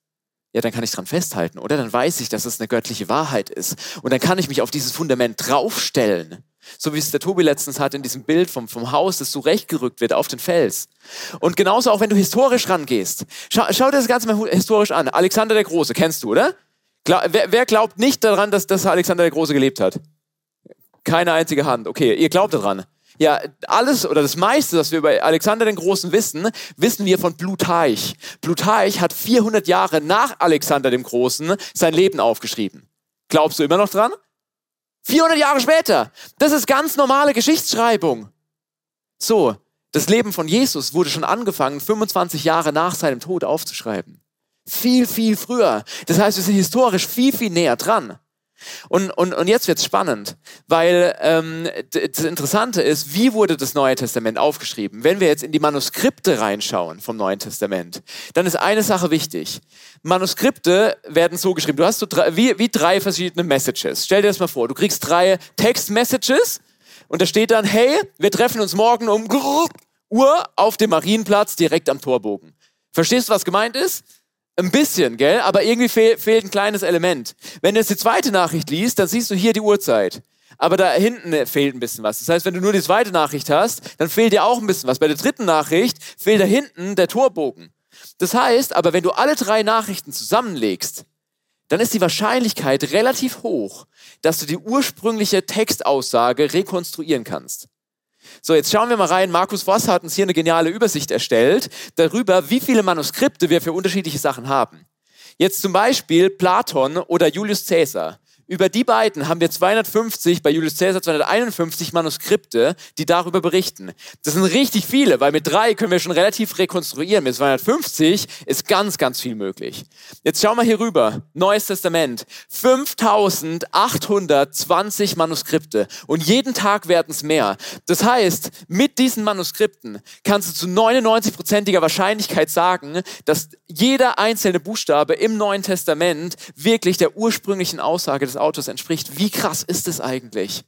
ja, dann kann ich dran festhalten, oder? Dann weiß ich, dass es eine göttliche Wahrheit ist. Und dann kann ich mich auf dieses Fundament draufstellen. So wie es der Tobi letztens hat in diesem Bild vom, vom Haus, das zurechtgerückt wird auf den Fels. Und genauso auch, wenn du historisch rangehst. Schau, schau dir das Ganze mal historisch an. Alexander der Große, kennst du, oder? Gla wer, wer, glaubt nicht daran, dass, dass Alexander der Große gelebt hat? Keine einzige Hand. Okay, ihr glaubt daran. Ja, alles oder das meiste, was wir über Alexander den Großen wissen, wissen wir von Plutarch. Plutarch hat 400 Jahre nach Alexander dem Großen sein Leben aufgeschrieben. Glaubst du immer noch dran? 400 Jahre später. Das ist ganz normale Geschichtsschreibung. So, das Leben von Jesus wurde schon angefangen, 25 Jahre nach seinem Tod aufzuschreiben. Viel, viel früher. Das heißt, wir sind historisch viel, viel näher dran. Und, und, und jetzt wird's spannend, weil ähm, das Interessante ist, wie wurde das Neue Testament aufgeschrieben? Wenn wir jetzt in die Manuskripte reinschauen vom Neuen Testament, dann ist eine Sache wichtig. Manuskripte werden so geschrieben. Du hast so drei, wie, wie drei verschiedene Messages. Stell dir das mal vor. Du kriegst drei Text-Messages und da steht dann, hey, wir treffen uns morgen um Uhr auf dem Marienplatz direkt am Torbogen. Verstehst du, was gemeint ist? Ein bisschen, gell? Aber irgendwie fehl, fehlt ein kleines Element. Wenn du jetzt die zweite Nachricht liest, dann siehst du hier die Uhrzeit. Aber da hinten fehlt ein bisschen was. Das heißt, wenn du nur die zweite Nachricht hast, dann fehlt dir auch ein bisschen was. Bei der dritten Nachricht fehlt da hinten der Torbogen. Das heißt, aber wenn du alle drei Nachrichten zusammenlegst, dann ist die Wahrscheinlichkeit relativ hoch, dass du die ursprüngliche Textaussage rekonstruieren kannst. So, jetzt schauen wir mal rein. Markus Voss hat uns hier eine geniale Übersicht erstellt darüber, wie viele Manuskripte wir für unterschiedliche Sachen haben. Jetzt zum Beispiel Platon oder Julius Caesar. Über die beiden haben wir 250, bei Julius Caesar 251 Manuskripte, die darüber berichten. Das sind richtig viele, weil mit drei können wir schon relativ rekonstruieren. Mit 250 ist ganz, ganz viel möglich. Jetzt schauen wir hier rüber. Neues Testament. 5820 Manuskripte. Und jeden Tag werden es mehr. Das heißt, mit diesen Manuskripten kannst du zu 99%iger Wahrscheinlichkeit sagen, dass jeder einzelne Buchstabe im Neuen Testament wirklich der ursprünglichen Aussage des Autors entspricht. Wie krass ist es eigentlich?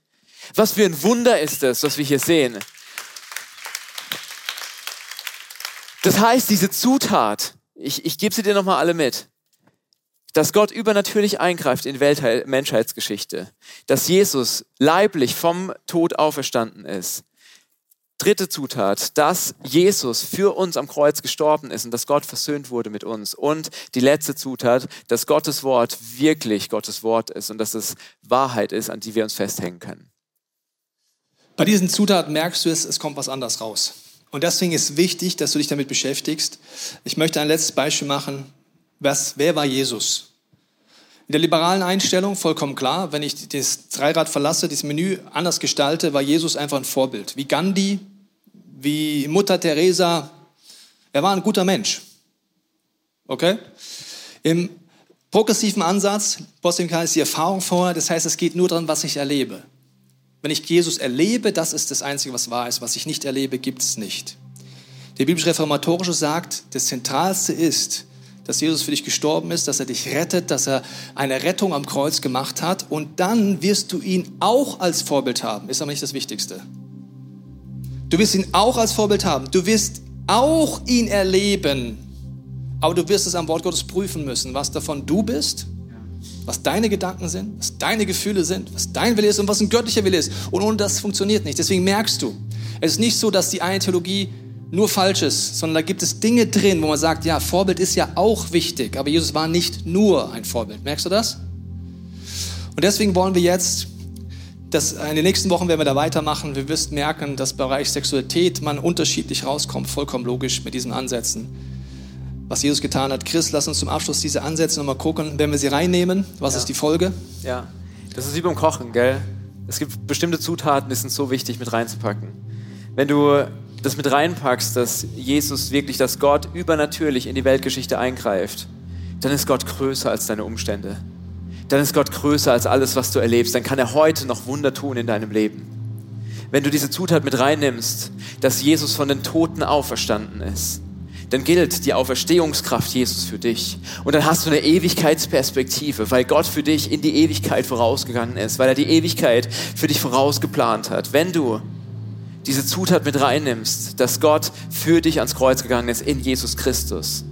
Was für ein Wunder ist es, was wir hier sehen? Das heißt, diese Zutat, ich, ich gebe sie dir nochmal alle mit, dass Gott übernatürlich eingreift in die Welt Menschheitsgeschichte, dass Jesus leiblich vom Tod auferstanden ist, Dritte Zutat, dass Jesus für uns am Kreuz gestorben ist und dass Gott versöhnt wurde mit uns. Und die letzte Zutat, dass Gottes Wort wirklich Gottes Wort ist und dass es Wahrheit ist, an die wir uns festhängen können. Bei diesen Zutaten merkst du es, es kommt was anderes raus. Und deswegen ist wichtig, dass du dich damit beschäftigst. Ich möchte ein letztes Beispiel machen. Was, wer war Jesus? In der liberalen Einstellung vollkommen klar, wenn ich das Dreirad verlasse, dieses Menü anders gestalte, war Jesus einfach ein Vorbild. Wie Gandhi, wie Mutter Teresa. Er war ein guter Mensch. Okay? Im progressiven Ansatz, Postinka ist die Erfahrung vorher, das heißt, es geht nur darum, was ich erlebe. Wenn ich Jesus erlebe, das ist das Einzige, was wahr ist. Was ich nicht erlebe, gibt es nicht. Der biblisch-reformatorische sagt, das Zentralste ist, dass Jesus für dich gestorben ist, dass er dich rettet, dass er eine Rettung am Kreuz gemacht hat. Und dann wirst du ihn auch als Vorbild haben. Ist aber nicht das Wichtigste. Du wirst ihn auch als Vorbild haben. Du wirst auch ihn erleben. Aber du wirst es am Wort Gottes prüfen müssen, was davon du bist, was deine Gedanken sind, was deine Gefühle sind, was dein Wille ist und was ein göttlicher Wille ist. Und ohne das funktioniert nicht. Deswegen merkst du, es ist nicht so, dass die eine Theologie nur Falsches, sondern da gibt es Dinge drin, wo man sagt, ja, Vorbild ist ja auch wichtig, aber Jesus war nicht nur ein Vorbild. Merkst du das? Und deswegen wollen wir jetzt, das, in den nächsten Wochen werden wir da weitermachen. Wir wirst merken, dass Bereich Sexualität man unterschiedlich rauskommt, vollkommen logisch mit diesen Ansätzen. Was Jesus getan hat. Chris, lass uns zum Abschluss diese Ansätze nochmal gucken. Wenn wir sie reinnehmen, was ja. ist die Folge? Ja, das ist wie beim Kochen, gell? Es gibt bestimmte Zutaten, die sind so wichtig mit reinzupacken. Wenn du das mit reinpackst, dass Jesus wirklich, dass Gott übernatürlich in die Weltgeschichte eingreift, dann ist Gott größer als deine Umstände. Dann ist Gott größer als alles, was du erlebst. Dann kann er heute noch Wunder tun in deinem Leben. Wenn du diese Zutat mit reinnimmst, dass Jesus von den Toten auferstanden ist, dann gilt die Auferstehungskraft Jesus für dich. Und dann hast du eine Ewigkeitsperspektive, weil Gott für dich in die Ewigkeit vorausgegangen ist, weil er die Ewigkeit für dich vorausgeplant hat. Wenn du diese Zutat mit reinnimmst, dass Gott für dich ans Kreuz gegangen ist in Jesus Christus,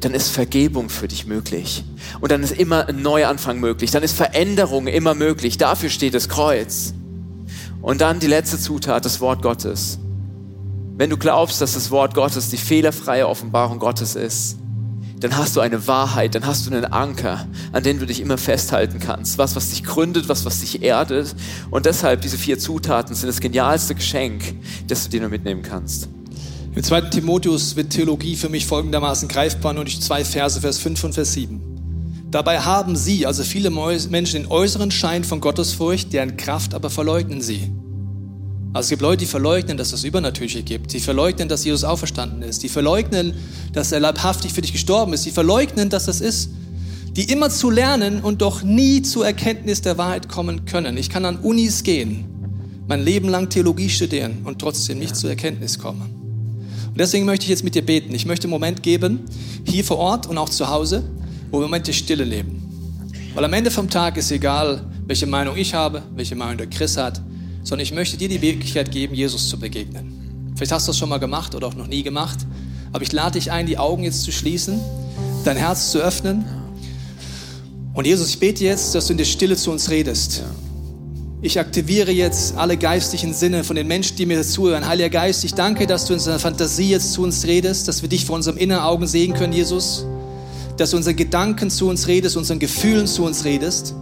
dann ist Vergebung für dich möglich. Und dann ist immer ein Neuanfang möglich. Dann ist Veränderung immer möglich. Dafür steht das Kreuz. Und dann die letzte Zutat, das Wort Gottes. Wenn du glaubst, dass das Wort Gottes die fehlerfreie Offenbarung Gottes ist, dann hast du eine Wahrheit, dann hast du einen Anker, an den du dich immer festhalten kannst. Was, was dich gründet, was, was dich erdet. Und deshalb diese vier Zutaten sind das genialste Geschenk, das du dir nur mitnehmen kannst. Im 2. Timotheus wird Theologie für mich folgendermaßen greifbar, nur durch zwei Verse, Vers 5 und Vers 7. Dabei haben sie, also viele Menschen, den äußeren Schein von Gottesfurcht, deren Kraft aber verleugnen sie. Also es gibt Leute, die verleugnen, dass es Übernatürliche gibt. Die verleugnen, dass Jesus auferstanden ist. Die verleugnen, dass er leibhaftig für dich gestorben ist. Die verleugnen, dass das ist. Die immer zu lernen und doch nie zur Erkenntnis der Wahrheit kommen können. Ich kann an Unis gehen, mein Leben lang Theologie studieren und trotzdem nicht zur Erkenntnis kommen. Und deswegen möchte ich jetzt mit dir beten. Ich möchte einen Moment geben, hier vor Ort und auch zu Hause, wo wir im Moment die Stille leben. Weil am Ende vom Tag ist egal, welche Meinung ich habe, welche Meinung der Chris hat sondern ich möchte dir die Möglichkeit geben, Jesus zu begegnen. Vielleicht hast du das schon mal gemacht oder auch noch nie gemacht, aber ich lade dich ein, die Augen jetzt zu schließen, dein Herz zu öffnen. Und Jesus, ich bete jetzt, dass du in der Stille zu uns redest. Ich aktiviere jetzt alle geistlichen Sinne von den Menschen, die mir zuhören. Heiliger Geist, ich danke, dass du in unserer Fantasie jetzt zu uns redest, dass wir dich vor unserem inneren Augen sehen können, Jesus. Dass du unseren Gedanken zu uns redest, unseren Gefühlen zu uns redest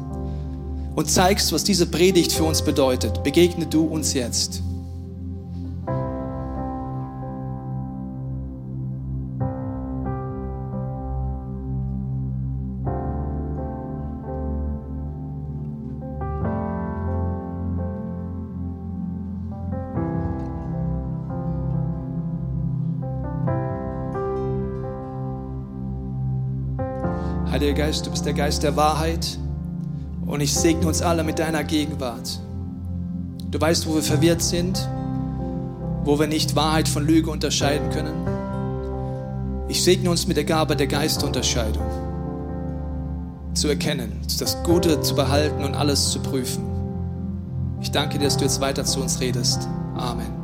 und zeigst, was diese Predigt für uns bedeutet. Begegne du uns jetzt. Heiliger Geist, du bist der Geist der Wahrheit. Und ich segne uns alle mit deiner Gegenwart. Du weißt, wo wir verwirrt sind, wo wir nicht Wahrheit von Lüge unterscheiden können. Ich segne uns mit der Gabe der Geistunterscheidung, zu erkennen, das Gute zu behalten und alles zu prüfen. Ich danke dir, dass du jetzt weiter zu uns redest. Amen.